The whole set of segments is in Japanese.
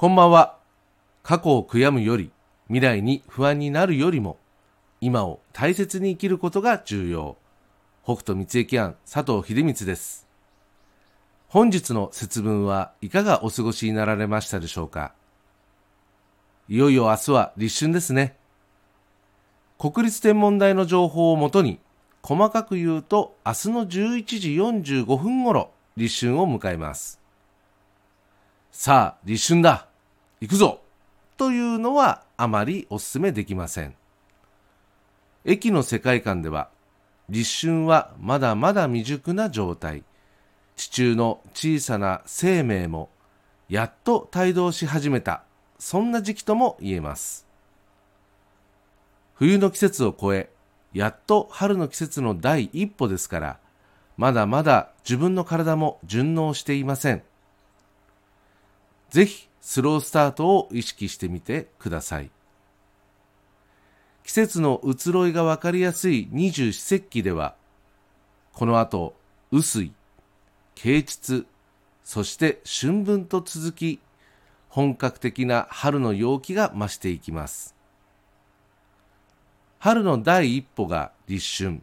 こんばんは。過去を悔やむより、未来に不安になるよりも、今を大切に生きることが重要。北斗三重庵佐藤秀光です。本日の節分はいかがお過ごしになられましたでしょうか？いよいよ明日は立春ですね。国立天文台の情報をもとに、細かく言うと明日の11時45分頃、立春を迎えます。さあ、立春だ行くぞというのはあまりお勧めできません。駅の世界観では、立春はまだまだ未熟な状態。地中の小さな生命もやっと帯同し始めた。そんな時期とも言えます。冬の季節を超え、やっと春の季節の第一歩ですから、まだまだ自分の体も順応していません。ぜひスロースタートを意識してみてください。季節の移ろいがわかりやすい二十四節気では、この後、雨水、啓蟄、そして春分と続き、本格的な春の陽気が増していきます。春の第一歩が立春。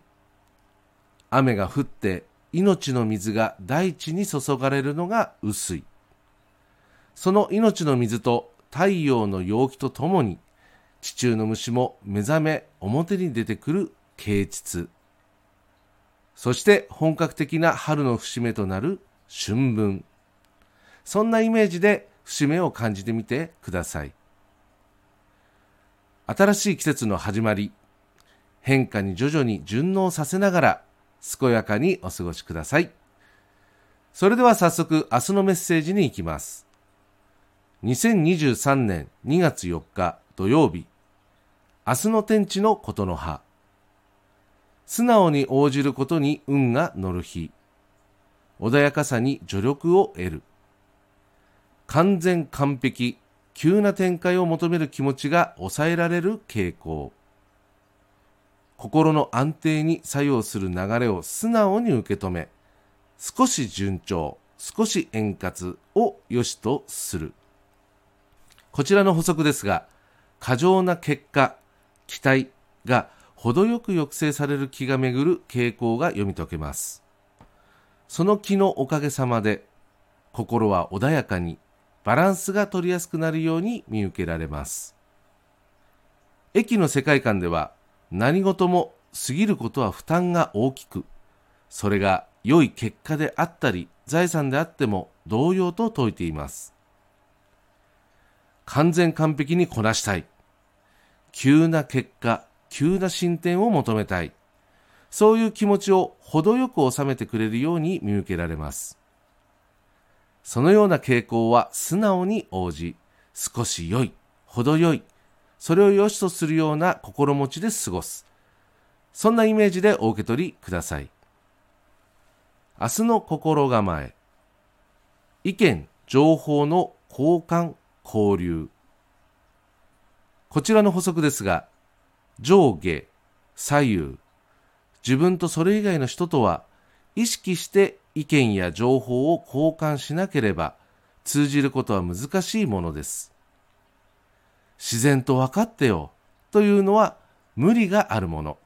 雨が降って命の水が大地に注がれるのが雨水。その命の水と太陽の陽気とともに、地中の虫も目覚め表に出てくる啓蟄。そして本格的な春の節目となる春分。そんなイメージで節目を感じてみてください。新しい季節の始まり、変化に徐々に順応させながら、健やかにお過ごしください。それでは早速明日のメッセージに行きます。2023年2月4日土曜日、明日の天地のことの葉。素直に応じることに運が乗る日。穏やかさに助力を得る。完全完璧、急な展開を求める気持ちが抑えられる傾向。心の安定に作用する流れを素直に受け止め、少し順調、少し円滑を良しとする。こちらの補足ですが、過剰な結果、期待が程よく抑制される気が巡る傾向が読み解けます。その気のおかげさまで、心は穏やかに、バランスが取りやすくなるように見受けられます。駅の世界観では、何事も過ぎることは負担が大きく、それが良い結果であったり、財産であっても同様と説いています。完全完璧にこなしたい。急な結果、急な進展を求めたい。そういう気持ちを程よく収めてくれるように見受けられます。そのような傾向は素直に応じ、少し良い、程よい、それを良しとするような心持ちで過ごす。そんなイメージでお受け取りください。明日の心構え。意見、情報の交換、交流。こちらの補足ですが、上下、左右、自分とそれ以外の人とは意識して意見や情報を交換しなければ通じることは難しいものです。自然と分かってよというのは無理があるもの。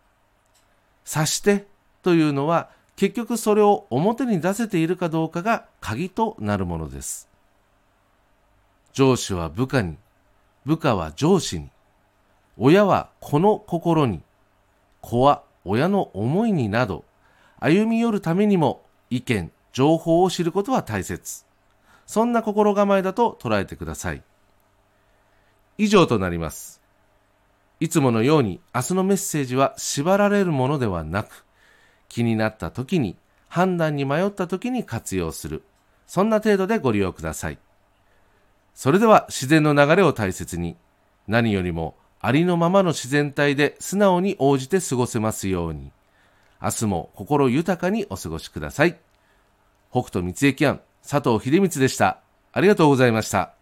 察してというのは結局それを表に出せているかどうかが鍵となるものです。上司は部下に、部下は上司に、親は子の心に、子は親の思いになど、歩み寄るためにも意見、情報を知ることは大切。そんな心構えだと捉えてください。以上となります。いつものように明日のメッセージは縛られるものではなく、気になった時に、判断に迷った時に活用する。そんな程度でご利用ください。それでは自然の流れを大切に、何よりもありのままの自然体で素直に応じて過ごせますように、明日も心豊かにお過ごしください。北斗三重庵、佐藤秀光でした。ありがとうございました。